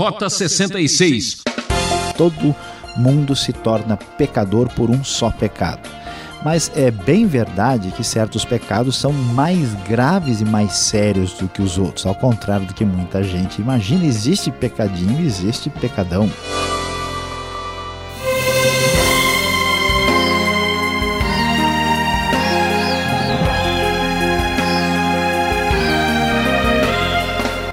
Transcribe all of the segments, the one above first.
Rota 66. Todo mundo se torna pecador por um só pecado. Mas é bem verdade que certos pecados são mais graves e mais sérios do que os outros, ao contrário do que muita gente imagina. Existe pecadinho, existe pecadão.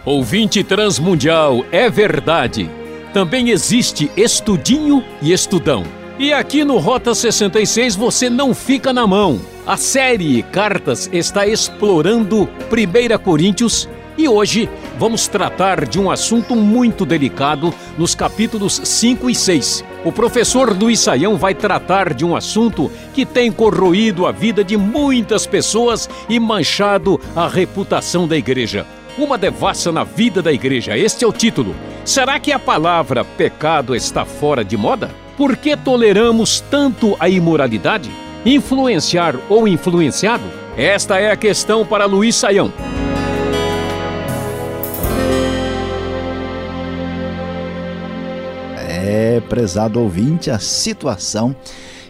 Ouvinte transmundial, é verdade. Também existe estudinho e estudão. E aqui no Rota 66 você não fica na mão. A série Cartas está explorando 1 Coríntios e hoje vamos tratar de um assunto muito delicado nos capítulos 5 e 6. O professor Luiz Saião vai tratar de um assunto que tem corroído a vida de muitas pessoas e manchado a reputação da igreja. Uma devassa na vida da igreja. Este é o título. Será que a palavra pecado está fora de moda? Por que toleramos tanto a imoralidade? Influenciar ou influenciado? Esta é a questão para Luiz Saião. É, prezado ouvinte, a situação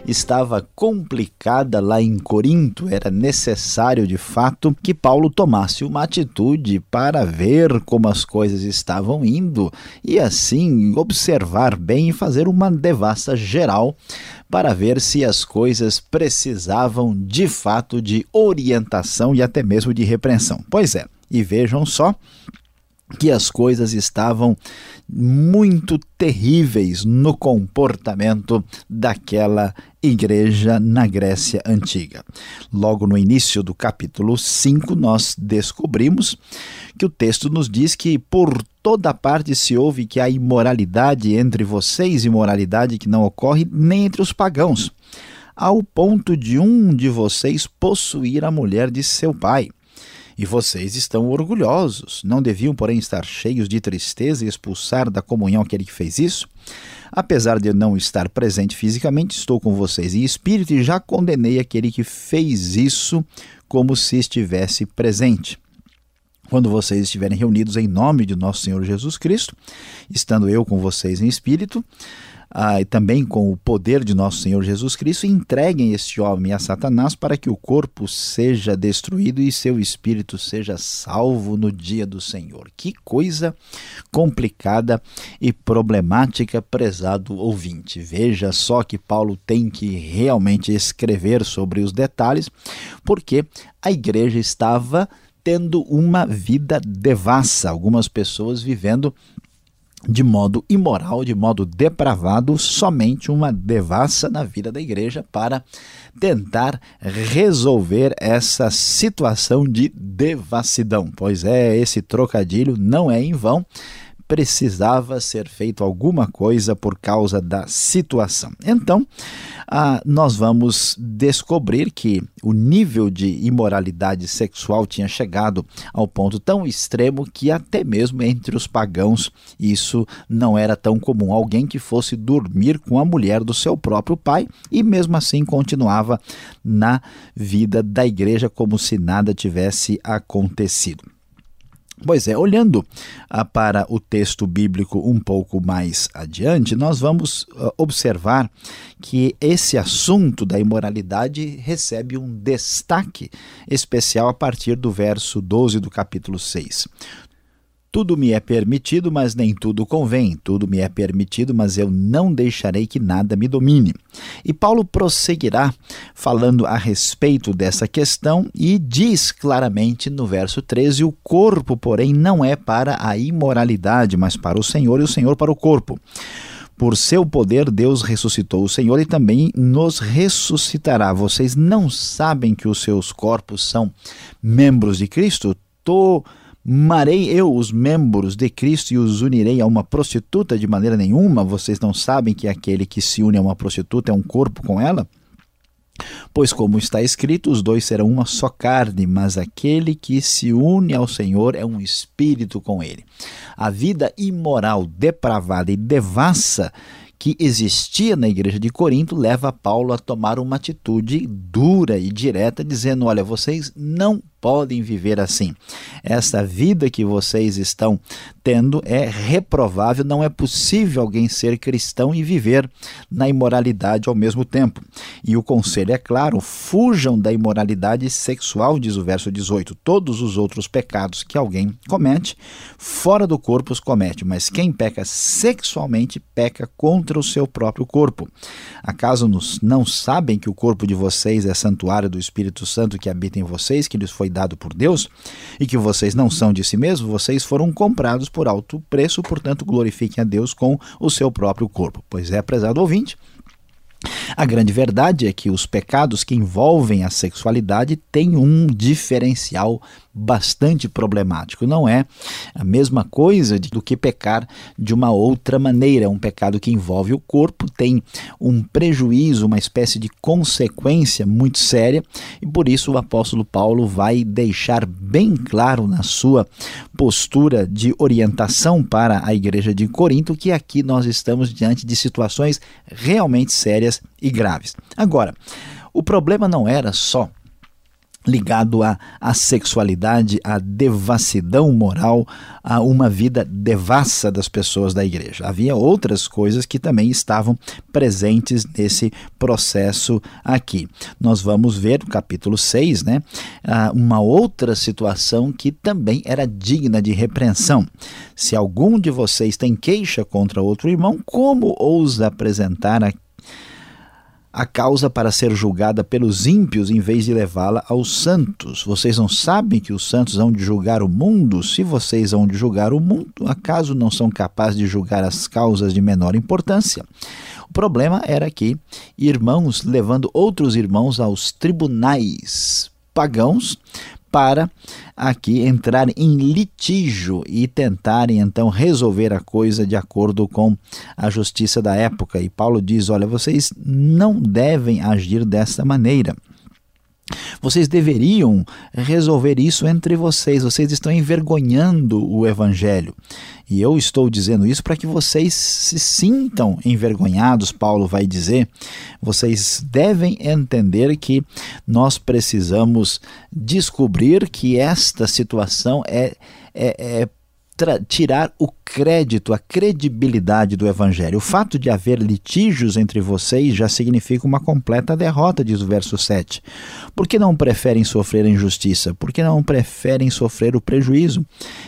estava complicada lá em Corinto, era necessário de fato que Paulo tomasse uma atitude para ver como as coisas estavam indo e assim observar bem e fazer uma devassa geral para ver se as coisas precisavam de fato de orientação e até mesmo de repreensão. Pois é, e vejam só que as coisas estavam muito terríveis no comportamento daquela igreja na Grécia antiga. Logo no início do capítulo 5, nós descobrimos que o texto nos diz que por toda parte se ouve que há imoralidade entre vocês, imoralidade que não ocorre nem entre os pagãos, ao ponto de um de vocês possuir a mulher de seu pai. E vocês estão orgulhosos. Não deviam, porém, estar cheios de tristeza e expulsar da comunhão aquele que fez isso? Apesar de não estar presente fisicamente, estou com vocês em espírito e já condenei aquele que fez isso como se estivesse presente. Quando vocês estiverem reunidos em nome de nosso Senhor Jesus Cristo, estando eu com vocês em espírito, ah, e também com o poder de nosso Senhor Jesus Cristo, entreguem este homem a Satanás para que o corpo seja destruído e seu espírito seja salvo no dia do Senhor. Que coisa complicada e problemática, prezado ouvinte. Veja só que Paulo tem que realmente escrever sobre os detalhes, porque a igreja estava tendo uma vida devassa, algumas pessoas vivendo de modo imoral, de modo depravado, somente uma devassa na vida da igreja para tentar resolver essa situação de devassidão. Pois é, esse trocadilho não é em vão precisava ser feito alguma coisa por causa da situação. Então, ah, nós vamos descobrir que o nível de imoralidade sexual tinha chegado ao ponto tão extremo que até mesmo entre os pagãos isso não era tão comum. Alguém que fosse dormir com a mulher do seu próprio pai e mesmo assim continuava na vida da igreja como se nada tivesse acontecido. Pois é, olhando ah, para o texto bíblico um pouco mais adiante, nós vamos ah, observar que esse assunto da imoralidade recebe um destaque especial a partir do verso 12 do capítulo 6. Tudo me é permitido, mas nem tudo convém. Tudo me é permitido, mas eu não deixarei que nada me domine. E Paulo prosseguirá falando a respeito dessa questão e diz claramente no verso 13: O corpo, porém, não é para a imoralidade, mas para o Senhor, e o Senhor para o corpo. Por seu poder, Deus ressuscitou o Senhor e também nos ressuscitará. Vocês não sabem que os seus corpos são membros de Cristo? Estou Marei eu os membros de Cristo e os unirei a uma prostituta de maneira nenhuma? Vocês não sabem que aquele que se une a uma prostituta é um corpo com ela? Pois, como está escrito, os dois serão uma só carne, mas aquele que se une ao Senhor é um espírito com ele. A vida imoral, depravada e devassa que existia na igreja de Corinto leva Paulo a tomar uma atitude dura e direta, dizendo: Olha, vocês não podem viver assim. Essa vida que vocês estão tendo é reprovável, não é possível alguém ser cristão e viver na imoralidade ao mesmo tempo. E o conselho é claro: fujam da imoralidade sexual, diz o verso 18. Todos os outros pecados que alguém comete, fora do corpo os comete, mas quem peca sexualmente peca contra o seu próprio corpo. Acaso não sabem que o corpo de vocês é santuário do Espírito Santo que habita em vocês, que lhes foi dado por Deus, e que vocês não são de si mesmos, vocês foram comprados por alto preço, portanto glorifiquem a Deus com o seu próprio corpo. Pois é, prezado ouvinte, a grande verdade é que os pecados que envolvem a sexualidade têm um diferencial bastante problemático. Não é a mesma coisa do que pecar de uma outra maneira. É um pecado que envolve o corpo, tem um prejuízo, uma espécie de consequência muito séria, e por isso o apóstolo Paulo vai deixar bem claro na sua postura de orientação para a igreja de Corinto que aqui nós estamos diante de situações realmente sérias e graves. Agora, o problema não era só ligado à, à sexualidade, à devassidão moral, a uma vida devassa das pessoas da igreja. Havia outras coisas que também estavam presentes nesse processo aqui. Nós vamos ver no capítulo 6, né, uma outra situação que também era digna de repreensão. Se algum de vocês tem queixa contra outro irmão, como ousa apresentar a a causa para ser julgada pelos ímpios em vez de levá-la aos santos. Vocês não sabem que os santos hão de julgar o mundo? Se vocês hão de julgar o mundo, acaso não são capazes de julgar as causas de menor importância? O problema era que irmãos levando outros irmãos aos tribunais pagãos para aqui entrar em litígio e tentarem então resolver a coisa de acordo com a justiça da época. E Paulo diz: olha, vocês não devem agir dessa maneira. Vocês deveriam resolver isso entre vocês. Vocês estão envergonhando o Evangelho. E eu estou dizendo isso para que vocês se sintam envergonhados, Paulo vai dizer. Vocês devem entender que nós precisamos descobrir que esta situação é, é, é tirar o crédito, a credibilidade do Evangelho. O fato de haver litígios entre vocês já significa uma completa derrota, diz o verso 7. Por que não preferem sofrer a injustiça? Por que não preferem sofrer o prejuízo?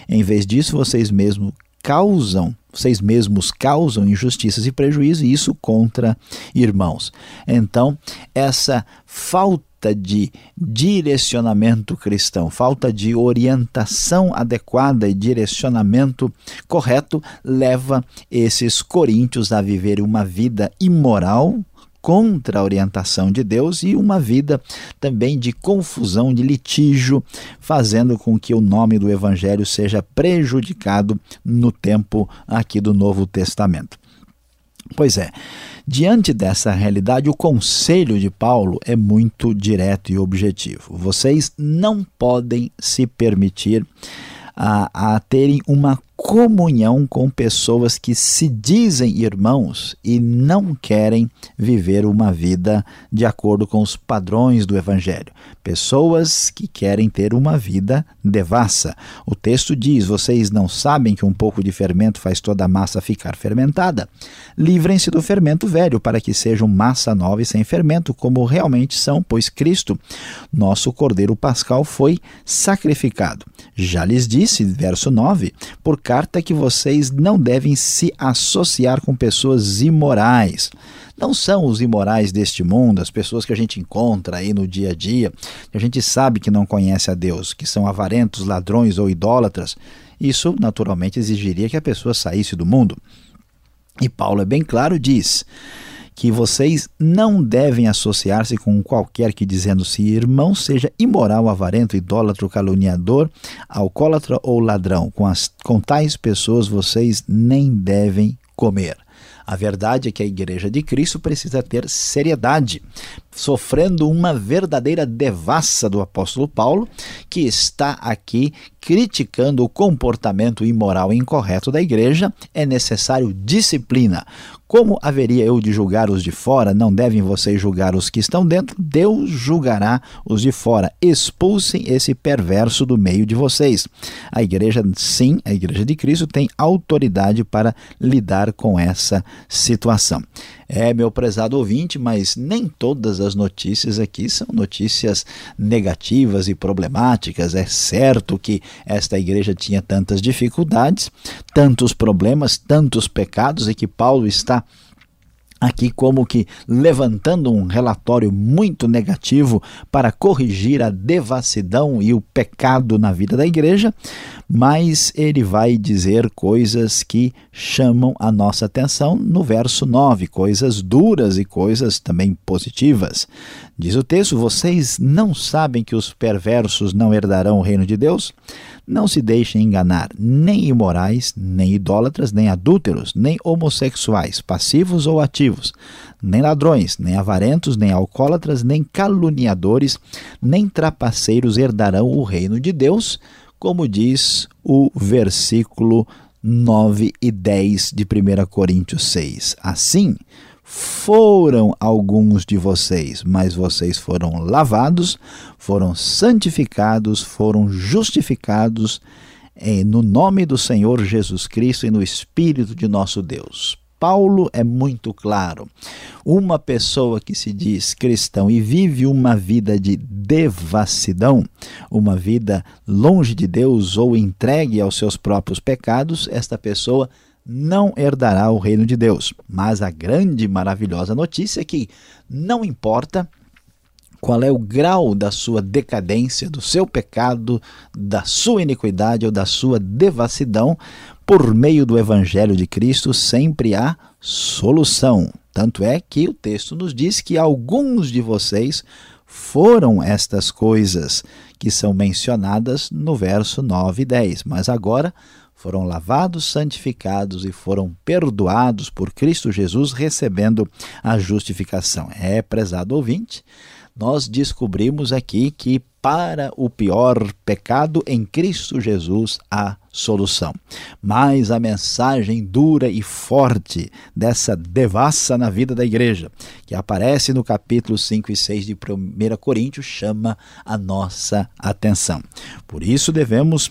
Em vez disso, vocês mesmos causam, vocês mesmos causam injustiças e prejuízo, e isso contra irmãos. Então, essa falta falta de direcionamento cristão, falta de orientação adequada e direcionamento correto leva esses coríntios a viver uma vida imoral contra a orientação de Deus e uma vida também de confusão, de litígio, fazendo com que o nome do evangelho seja prejudicado no tempo aqui do Novo Testamento. Pois é, diante dessa realidade, o conselho de Paulo é muito direto e objetivo. Vocês não podem se permitir a, a terem uma comunhão com pessoas que se dizem irmãos e não querem viver uma vida de acordo com os padrões do Evangelho. Pessoas que querem ter uma vida devassa. O texto diz: Vocês não sabem que um pouco de fermento faz toda a massa ficar fermentada? Livrem-se do fermento velho, para que sejam massa nova e sem fermento, como realmente são, pois Cristo, nosso Cordeiro Pascal, foi sacrificado. Já lhes disse, verso 9, por carta que vocês não devem se associar com pessoas imorais. Não são os imorais deste mundo, as pessoas que a gente encontra aí no dia a dia, que a gente sabe que não conhece a Deus, que são avarentos, ladrões ou idólatras. Isso naturalmente exigiria que a pessoa saísse do mundo. E Paulo é bem claro, diz que vocês não devem associar-se com qualquer que, dizendo-se irmão, seja imoral, avarento, idólatra, caluniador, alcoólatra ou ladrão. Com, as, com tais pessoas vocês nem devem comer. A verdade é que a Igreja de Cristo precisa ter seriedade, sofrendo uma verdadeira devassa do apóstolo Paulo, que está aqui criticando o comportamento imoral e incorreto da igreja, é necessário disciplina. Como haveria eu de julgar os de fora? Não devem vocês julgar os que estão dentro? Deus julgará os de fora. Expulsem esse perverso do meio de vocês. A igreja, sim, a igreja de Cristo tem autoridade para lidar com essa situação. É, meu prezado ouvinte, mas nem todas as notícias aqui são notícias negativas e problemáticas. É certo que esta igreja tinha tantas dificuldades, tantos problemas, tantos pecados e que Paulo está aqui como que levantando um relatório muito negativo para corrigir a devassidão e o pecado na vida da igreja, mas ele vai dizer coisas que chamam a nossa atenção no verso 9, coisas duras e coisas também positivas. Diz o texto: Vocês não sabem que os perversos não herdarão o reino de Deus? Não se deixem enganar, nem imorais, nem idólatras, nem adúlteros, nem homossexuais, passivos ou ativos, nem ladrões, nem avarentos, nem alcoólatras, nem caluniadores, nem trapaceiros herdarão o reino de Deus, como diz o versículo 9 e 10 de 1 Coríntios 6. Assim, foram alguns de vocês, mas vocês foram lavados, foram santificados, foram justificados eh, no nome do Senhor Jesus Cristo e no Espírito de nosso Deus. Paulo é muito claro. Uma pessoa que se diz cristão e vive uma vida de devassidão, uma vida longe de Deus ou entregue aos seus próprios pecados, esta pessoa não herdará o reino de Deus. Mas a grande e maravilhosa notícia é que não importa qual é o grau da sua decadência, do seu pecado, da sua iniquidade ou da sua devassidão, por meio do Evangelho de Cristo sempre há solução. Tanto é que o texto nos diz que alguns de vocês foram estas coisas que são mencionadas no verso 9 e 10, mas agora foram lavados, santificados e foram perdoados por Cristo Jesus, recebendo a justificação. É, prezado ouvinte, nós descobrimos aqui que para o pior pecado em Cristo Jesus há solução. Mas a mensagem dura e forte dessa devassa na vida da igreja, que aparece no capítulo 5 e 6 de 1 Coríntios, chama a nossa atenção. Por isso devemos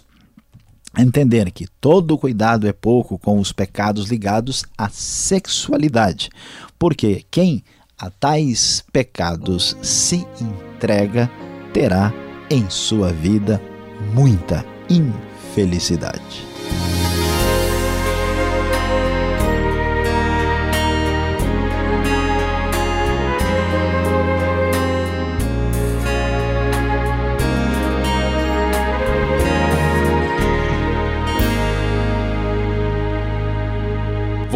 entender que todo cuidado é pouco com os pecados ligados à sexualidade, porque quem a tais pecados se entrega terá em sua vida muita infelicidade.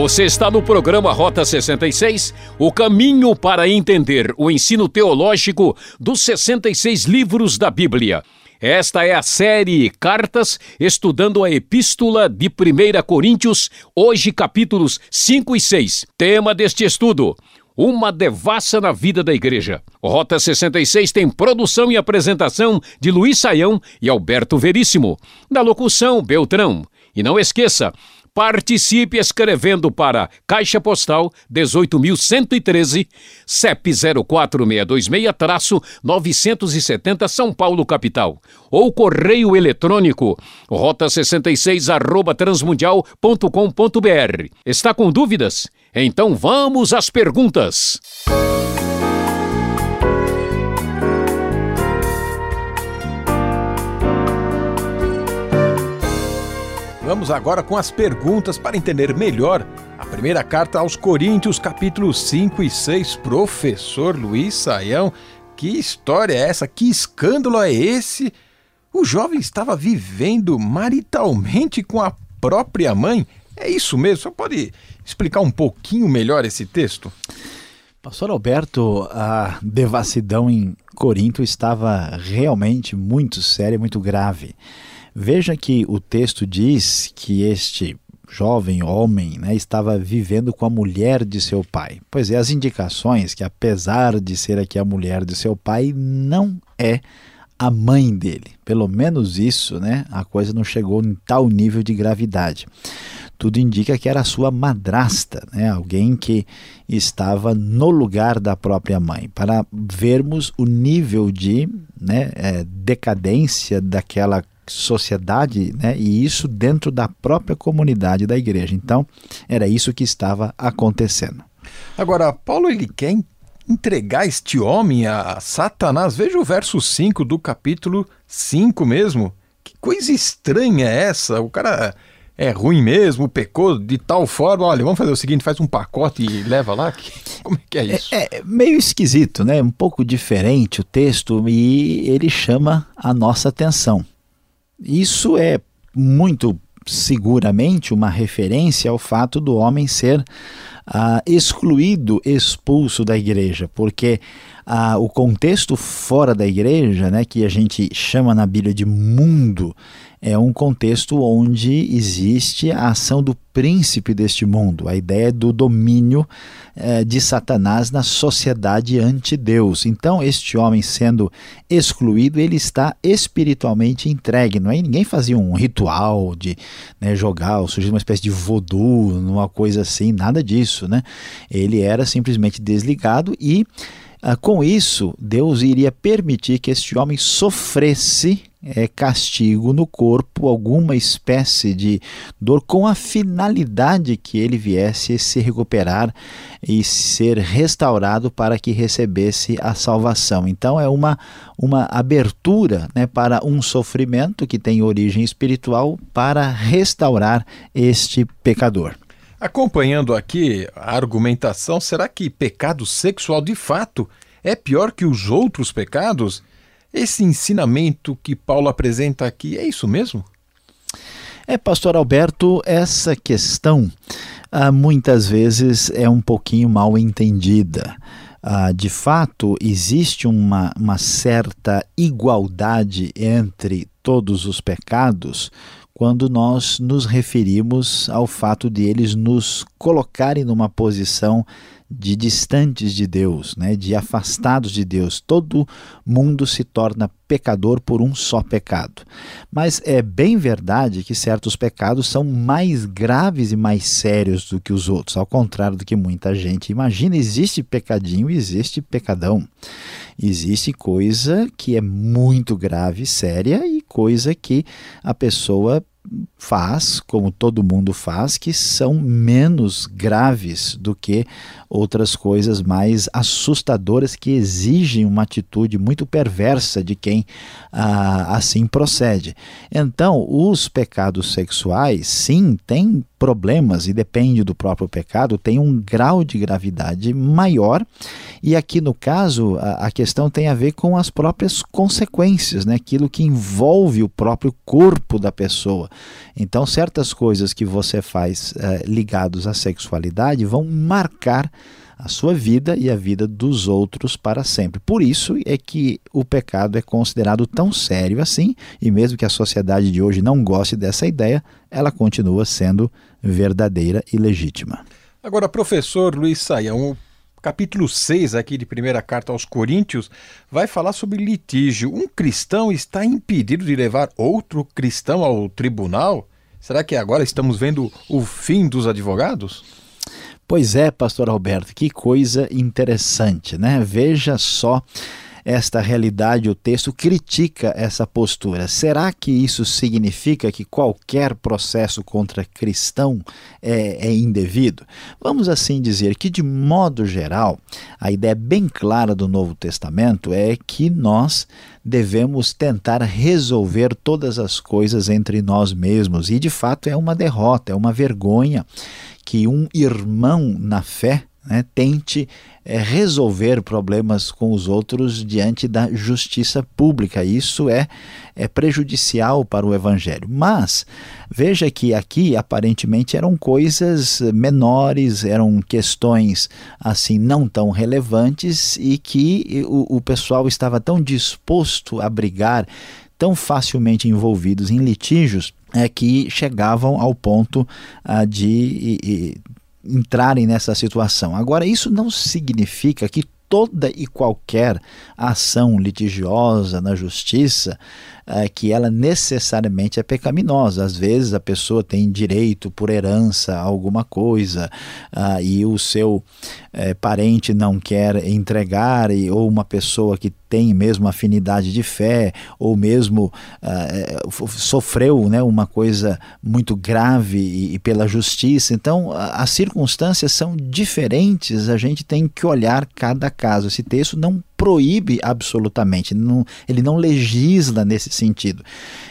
Você está no programa Rota 66, o caminho para entender o ensino teológico dos 66 livros da Bíblia. Esta é a série Cartas estudando a Epístola de 1 Coríntios, hoje capítulos 5 e 6. Tema deste estudo: uma devassa na vida da igreja. Rota 66 tem produção e apresentação de Luiz Saião e Alberto Veríssimo. Da locução, Beltrão. E não esqueça, Participe escrevendo para Caixa Postal 18.113, CEP 04626-970 São Paulo, capital. Ou correio eletrônico rota66 arroba transmundial.com.br. Está com dúvidas? Então vamos às perguntas. Vamos agora com as perguntas para entender melhor a primeira carta aos Coríntios, capítulos 5 e 6. Professor Luiz Saião, que história é essa? Que escândalo é esse? O jovem estava vivendo maritalmente com a própria mãe? É isso mesmo? Você pode explicar um pouquinho melhor esse texto? Pastor Alberto, a devassidão em Corinto estava realmente muito séria, muito grave. Veja que o texto diz que este jovem homem né, estava vivendo com a mulher de seu pai. Pois é, as indicações que, apesar de ser aqui a mulher de seu pai, não é a mãe dele. Pelo menos isso, né? A coisa não chegou em tal nível de gravidade. Tudo indica que era sua madrasta, né? alguém que estava no lugar da própria mãe, para vermos o nível de né, é, decadência daquela sociedade, né, e isso dentro da própria comunidade da igreja. Então, era isso que estava acontecendo. Agora, Paulo ele quer entregar este homem a Satanás. Veja o verso 5 do capítulo 5 mesmo. Que coisa estranha é essa? O cara é ruim mesmo, pecou de tal forma. Olha, vamos fazer o seguinte: faz um pacote e leva lá. Como é que é isso? É, é meio esquisito, né? Um pouco diferente o texto e ele chama a nossa atenção. Isso é muito seguramente uma referência ao fato do homem ser ah, excluído, expulso da igreja, porque ah, o contexto fora da igreja, né, que a gente chama na Bíblia de mundo, é um contexto onde existe a ação do príncipe deste mundo, a ideia do domínio eh, de Satanás na sociedade ante Deus. Então, este homem sendo excluído, ele está espiritualmente entregue. Não é? Ninguém fazia um ritual de né, jogar, ou surgir uma espécie de voodoo, uma coisa assim, nada disso. Né? Ele era simplesmente desligado e com isso, Deus iria permitir que este homem sofresse é, castigo no corpo, alguma espécie de dor, com a finalidade que ele viesse se recuperar e ser restaurado para que recebesse a salvação. Então, é uma, uma abertura né, para um sofrimento que tem origem espiritual para restaurar este pecador. Acompanhando aqui a argumentação, será que pecado sexual de fato é pior que os outros pecados? Esse ensinamento que Paulo apresenta aqui é isso mesmo? É, pastor Alberto, essa questão ah, muitas vezes é um pouquinho mal entendida. Ah, de fato, existe uma, uma certa igualdade entre todos os pecados, quando nós nos referimos ao fato de eles nos colocarem numa posição de distantes de Deus, né, de afastados de Deus. Todo mundo se torna pecador por um só pecado. Mas é bem verdade que certos pecados são mais graves e mais sérios do que os outros, ao contrário do que muita gente imagina. Existe pecadinho existe pecadão. Existe coisa que é muito grave, séria, e coisa que a pessoa faz, como todo mundo faz, que são menos graves do que outras coisas mais assustadoras que exigem uma atitude muito perversa de quem ah, assim procede. Então, os pecados sexuais, sim, têm problemas e depende do próprio pecado, tem um grau de gravidade maior. E aqui no caso, a, a questão tem a ver com as próprias consequências, né? aquilo que envolve o próprio corpo da pessoa. Então, certas coisas que você faz eh, ligados à sexualidade vão marcar a sua vida e a vida dos outros para sempre. Por isso é que o pecado é considerado tão sério assim, e mesmo que a sociedade de hoje não goste dessa ideia, ela continua sendo verdadeira e legítima. Agora, professor Luiz Saião, o capítulo 6 aqui de primeira carta aos Coríntios vai falar sobre litígio. Um cristão está impedido de levar outro cristão ao tribunal? Será que agora estamos vendo o fim dos advogados? Pois é, pastor Alberto, que coisa interessante, né? Veja só esta realidade, o texto critica essa postura. Será que isso significa que qualquer processo contra cristão é, é, indevido? Vamos assim dizer que, de modo geral, a ideia bem clara do Novo Testamento é que nós devemos tentar resolver todas as coisas entre nós mesmos, e de fato é uma derrota, é uma vergonha que um irmão na fé né, tente é, resolver problemas com os outros diante da justiça pública. Isso é, é prejudicial para o evangelho. Mas veja que aqui aparentemente eram coisas menores, eram questões assim não tão relevantes e que o, o pessoal estava tão disposto a brigar, tão facilmente envolvidos em litígios é que chegavam ao ponto ah, de entrarem nessa situação. Agora, isso não significa que toda e qualquer ação litigiosa na justiça é, que ela necessariamente é pecaminosa. Às vezes a pessoa tem direito por herança a alguma coisa uh, e o seu é, parente não quer entregar, e, ou uma pessoa que tem mesmo afinidade de fé, ou mesmo uh, sofreu né, uma coisa muito grave e, e pela justiça. Então, as circunstâncias são diferentes, a gente tem que olhar cada caso. Esse texto não proíbe absolutamente, não, ele não legisla nesse sentido.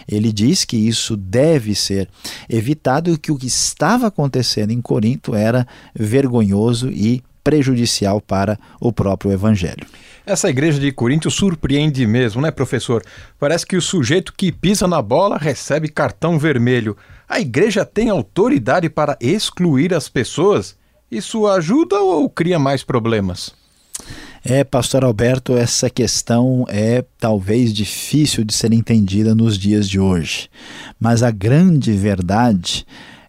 Ele diz que isso deve ser evitado e que o que estava acontecendo em Corinto era vergonhoso e prejudicial para o próprio evangelho. Essa igreja de Corinto surpreende mesmo, né, professor? Parece que o sujeito que pisa na bola recebe cartão vermelho. A igreja tem autoridade para excluir as pessoas? Isso ajuda ou cria mais problemas? É, pastor Alberto, essa questão é talvez difícil de ser entendida nos dias de hoje. Mas a grande verdade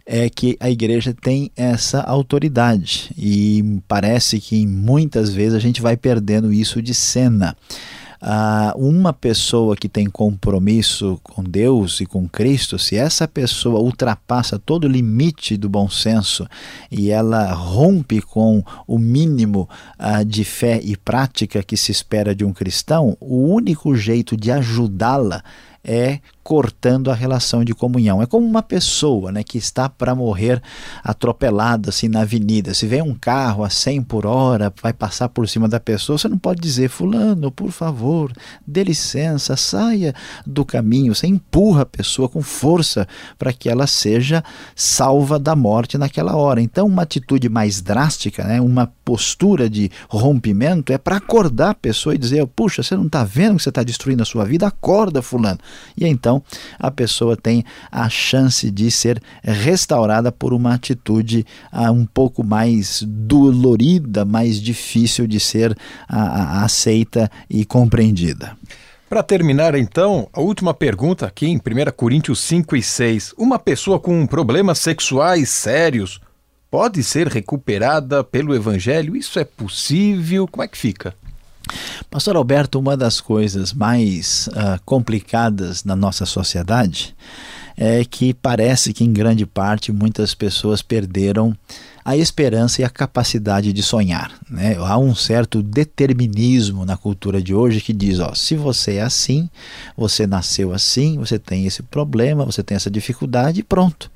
é que a igreja tem essa autoridade e parece que muitas vezes a gente vai perdendo isso de cena. Uh, uma pessoa que tem compromisso com Deus e com Cristo, se essa pessoa ultrapassa todo o limite do bom senso e ela rompe com o mínimo uh, de fé e prática que se espera de um cristão, o único jeito de ajudá-la é cortando a relação de comunhão. É como uma pessoa né, que está para morrer atropelada assim na avenida. Se vem um carro a 100 por hora, vai passar por cima da pessoa, você não pode dizer, fulano, por favor, dê licença, saia do caminho. Você empurra a pessoa com força para que ela seja salva da morte naquela hora. Então, uma atitude mais drástica, né, uma postura de rompimento é para acordar a pessoa e dizer, puxa, você não está vendo que você está destruindo a sua vida? Acorda, fulano. E então a pessoa tem a chance de ser restaurada por uma atitude ah, um pouco mais dolorida, mais difícil de ser ah, ah aceita e compreendida. Para terminar, então, a última pergunta aqui em 1 Coríntios 5 e 6. Uma pessoa com problemas sexuais sérios pode ser recuperada pelo Evangelho? Isso é possível? Como é que fica? Pastor Alberto, uma das coisas mais uh, complicadas na nossa sociedade é que parece que, em grande parte, muitas pessoas perderam a esperança e a capacidade de sonhar. Né? Há um certo determinismo na cultura de hoje que diz: ó, se você é assim, você nasceu assim, você tem esse problema, você tem essa dificuldade, pronto.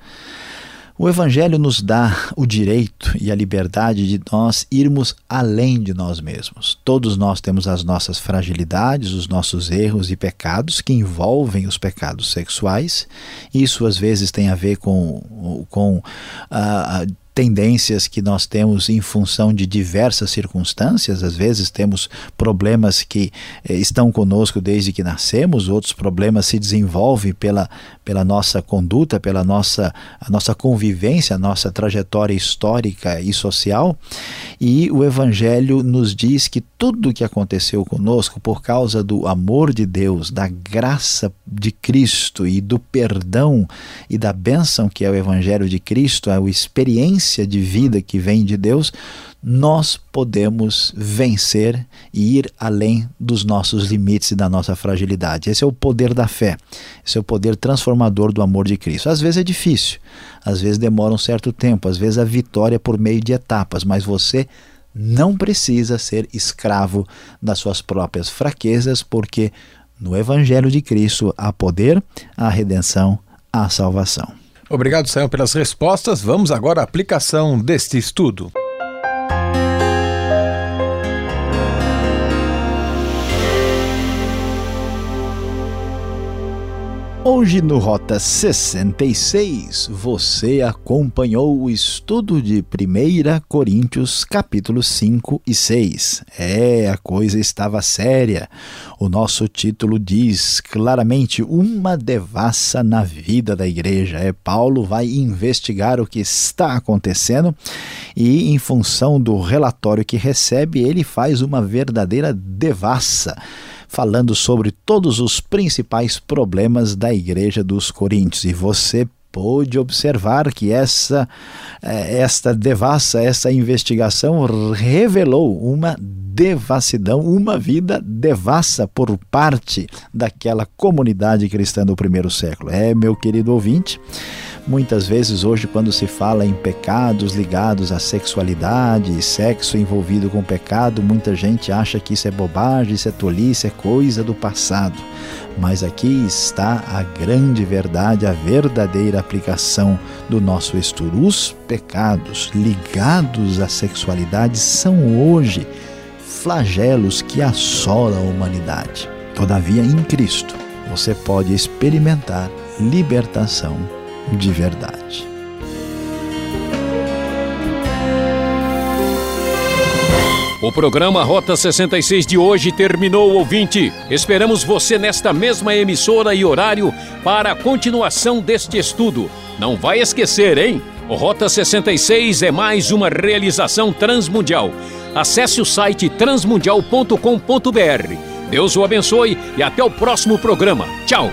O Evangelho nos dá o direito e a liberdade de nós irmos além de nós mesmos. Todos nós temos as nossas fragilidades, os nossos erros e pecados que envolvem os pecados sexuais. Isso às vezes tem a ver com, com a. Uh, tendências que nós temos em função de diversas circunstâncias. Às vezes temos problemas que eh, estão conosco desde que nascemos, outros problemas se desenvolvem pela, pela nossa conduta, pela nossa, a nossa convivência, a nossa trajetória histórica e social. E o Evangelho nos diz que tudo o que aconteceu conosco, por causa do amor de Deus, da graça de Cristo e do perdão e da bênção que é o Evangelho de Cristo, a experiência de vida que vem de Deus, nós podemos vencer e ir além dos nossos limites e da nossa fragilidade. Esse é o poder da fé, esse é o poder transformador do amor de Cristo. Às vezes é difícil, às vezes demora um certo tempo, às vezes a vitória é por meio de etapas, mas você não precisa ser escravo das suas próprias fraquezas, porque no Evangelho de Cristo há poder, há redenção, há salvação. Obrigado, Sam, pelas respostas. Vamos agora à aplicação deste estudo. Hoje no Rota 66, você acompanhou o estudo de 1 Coríntios capítulos 5 e 6. É, a coisa estava séria. O nosso título diz claramente uma devassa na vida da igreja. É, Paulo vai investigar o que está acontecendo e em função do relatório que recebe, ele faz uma verdadeira devassa falando sobre todos os principais problemas da Igreja dos Coríntios. E você pôde observar que essa eh, esta devassa, essa investigação revelou uma devassidão, uma vida devassa por parte daquela comunidade cristã do primeiro século. É, meu querido ouvinte, Muitas vezes hoje, quando se fala em pecados ligados à sexualidade, sexo envolvido com pecado, muita gente acha que isso é bobagem, isso é tolice, é coisa do passado. Mas aqui está a grande verdade, a verdadeira aplicação do nosso estudo. Os pecados ligados à sexualidade são hoje flagelos que assolam a humanidade. Todavia, em Cristo, você pode experimentar libertação de verdade. O programa Rota 66 de hoje terminou, ouvinte. Esperamos você nesta mesma emissora e horário para a continuação deste estudo. Não vai esquecer, hein? O Rota 66 é mais uma realização transmundial. Acesse o site transmundial.com.br. Deus o abençoe e até o próximo programa. Tchau!